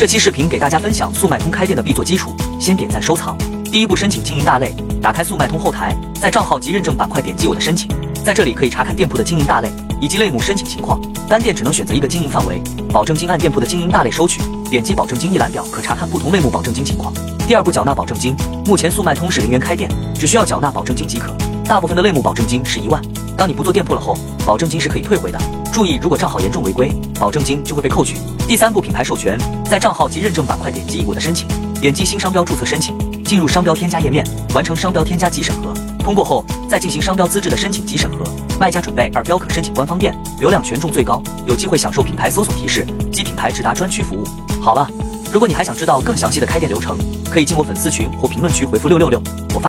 这期视频给大家分享速卖通开店的必做基础，先点赞收藏。第一步，申请经营大类，打开速卖通后台，在账号及认证板块点击我的申请，在这里可以查看店铺的经营大类以及类目申请情况。单店只能选择一个经营范围，保证金按店铺的经营大类收取。点击保证金一览表，可查看不同类目保证金情况。第二步，缴纳保证金。目前速卖通是零元开店，只需要缴纳保证金即可。大部分的类目保证金是一万。当你不做店铺了后，保证金是可以退回的。注意，如果账号严重违规，保证金就会被扣取。第三步，品牌授权，在账号及认证板块点击我的申请，点击新商标注册申请，进入商标添加页面，完成商标添加及审核。通过后，再进行商标资质的申请及审核。卖家准备二标可申请官方店，流量权重最高，有机会享受品牌搜索提示及品牌直达专区服务。好了，如果你还想知道更详细的开店流程，可以进我粉丝群或评论区回复六六六，我发。